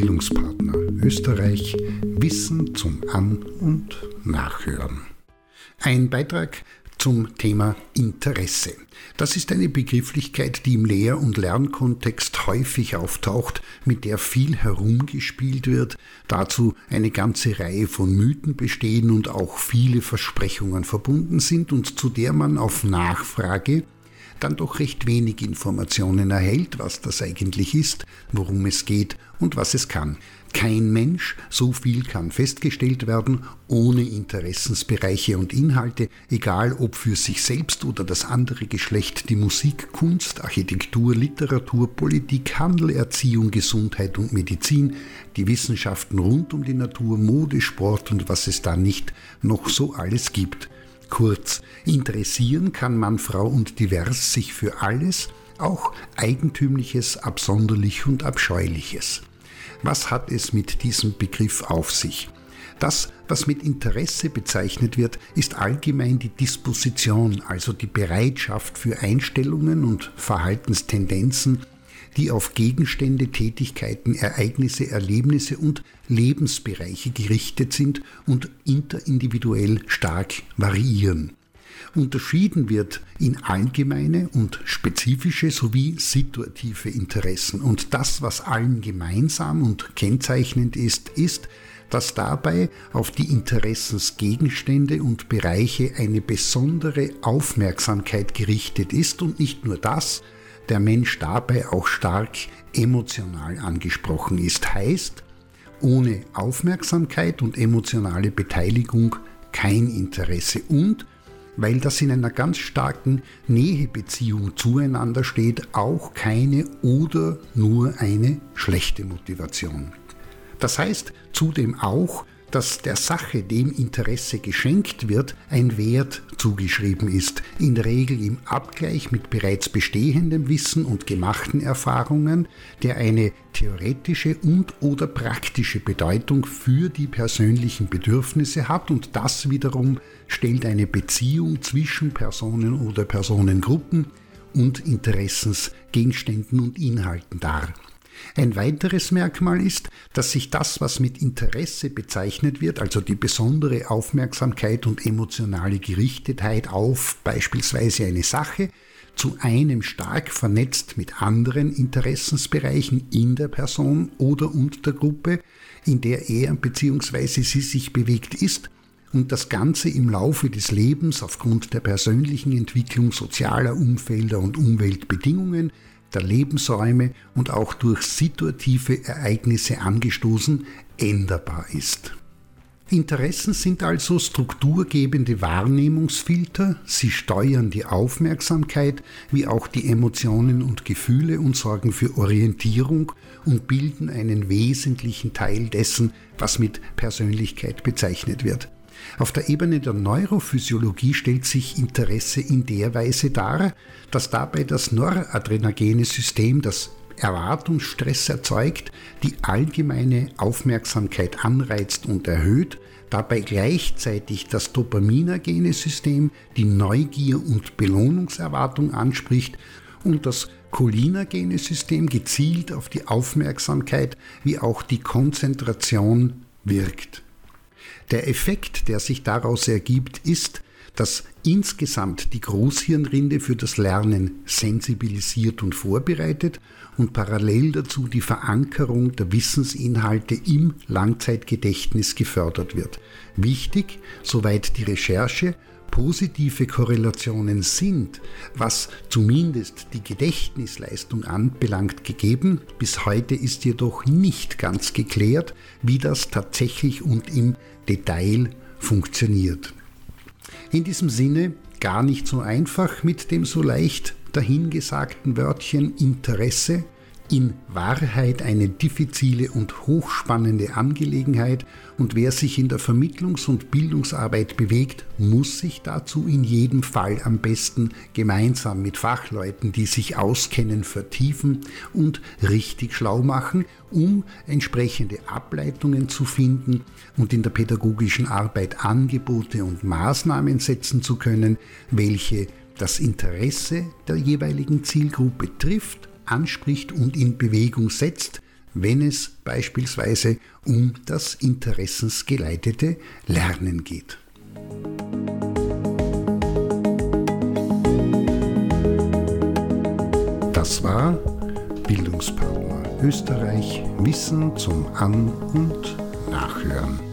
Bildungspartner Österreich Wissen zum An- und Nachhören. Ein Beitrag zum Thema Interesse. Das ist eine Begrifflichkeit, die im Lehr- und Lernkontext häufig auftaucht, mit der viel herumgespielt wird, dazu eine ganze Reihe von Mythen bestehen und auch viele Versprechungen verbunden sind und zu der man auf Nachfrage dann doch recht wenig Informationen erhält, was das eigentlich ist, worum es geht und was es kann. Kein Mensch, so viel kann festgestellt werden, ohne Interessensbereiche und Inhalte, egal ob für sich selbst oder das andere Geschlecht, die Musik, Kunst, Architektur, Literatur, Politik, Handel, Erziehung, Gesundheit und Medizin, die Wissenschaften rund um die Natur, Mode, Sport und was es da nicht noch so alles gibt. Kurz, interessieren kann Mann, Frau und divers sich für alles, auch Eigentümliches, Absonderlich und Abscheuliches. Was hat es mit diesem Begriff auf sich? Das, was mit Interesse bezeichnet wird, ist allgemein die Disposition, also die Bereitschaft für Einstellungen und Verhaltenstendenzen, die auf Gegenstände, Tätigkeiten, Ereignisse, Erlebnisse und Lebensbereiche gerichtet sind und interindividuell stark variieren. Unterschieden wird in allgemeine und spezifische sowie situative Interessen. Und das, was allen gemeinsam und kennzeichnend ist, ist, dass dabei auf die Interessensgegenstände und Bereiche eine besondere Aufmerksamkeit gerichtet ist und nicht nur das, der Mensch dabei auch stark emotional angesprochen ist. Heißt, ohne Aufmerksamkeit und emotionale Beteiligung kein Interesse und weil das in einer ganz starken Nähebeziehung zueinander steht, auch keine oder nur eine schlechte Motivation. Das heißt zudem auch, dass der Sache, dem Interesse geschenkt wird, ein Wert zugeschrieben ist, in der Regel im Abgleich mit bereits bestehendem Wissen und gemachten Erfahrungen, der eine theoretische und oder praktische Bedeutung für die persönlichen Bedürfnisse hat und das wiederum stellt eine Beziehung zwischen Personen oder Personengruppen und Interessensgegenständen und Inhalten dar. Ein weiteres Merkmal ist, dass sich das, was mit Interesse bezeichnet wird, also die besondere Aufmerksamkeit und emotionale Gerichtetheit auf beispielsweise eine Sache, zu einem stark vernetzt mit anderen Interessensbereichen in der Person oder und der Gruppe, in der er bzw. sie sich bewegt ist, und das Ganze im Laufe des Lebens aufgrund der persönlichen Entwicklung sozialer Umfelder und Umweltbedingungen der Lebensräume und auch durch situative Ereignisse angestoßen, änderbar ist. Interessen sind also strukturgebende Wahrnehmungsfilter, sie steuern die Aufmerksamkeit wie auch die Emotionen und Gefühle und sorgen für Orientierung und bilden einen wesentlichen Teil dessen, was mit Persönlichkeit bezeichnet wird. Auf der Ebene der Neurophysiologie stellt sich Interesse in der Weise dar, dass dabei das noradrenagene System, das Erwartungsstress erzeugt, die allgemeine Aufmerksamkeit anreizt und erhöht, dabei gleichzeitig das dopaminergene System die Neugier und Belohnungserwartung anspricht und das cholinergene System gezielt auf die Aufmerksamkeit wie auch die Konzentration wirkt. Der Effekt, der sich daraus ergibt, ist, dass insgesamt die Großhirnrinde für das Lernen sensibilisiert und vorbereitet und parallel dazu die Verankerung der Wissensinhalte im Langzeitgedächtnis gefördert wird. Wichtig, soweit die Recherche, positive Korrelationen sind, was zumindest die Gedächtnisleistung anbelangt, gegeben. Bis heute ist jedoch nicht ganz geklärt, wie das tatsächlich und im Detail funktioniert. In diesem Sinne gar nicht so einfach mit dem so leicht dahingesagten Wörtchen Interesse, in Wahrheit eine diffizile und hochspannende Angelegenheit. Und wer sich in der Vermittlungs- und Bildungsarbeit bewegt, muss sich dazu in jedem Fall am besten gemeinsam mit Fachleuten, die sich auskennen, vertiefen und richtig schlau machen, um entsprechende Ableitungen zu finden und in der pädagogischen Arbeit Angebote und Maßnahmen setzen zu können, welche das Interesse der jeweiligen Zielgruppe trifft anspricht und in Bewegung setzt, wenn es beispielsweise um das interessensgeleitete Lernen geht. Das war Bildungspartner Österreich Wissen zum An- und Nachhören.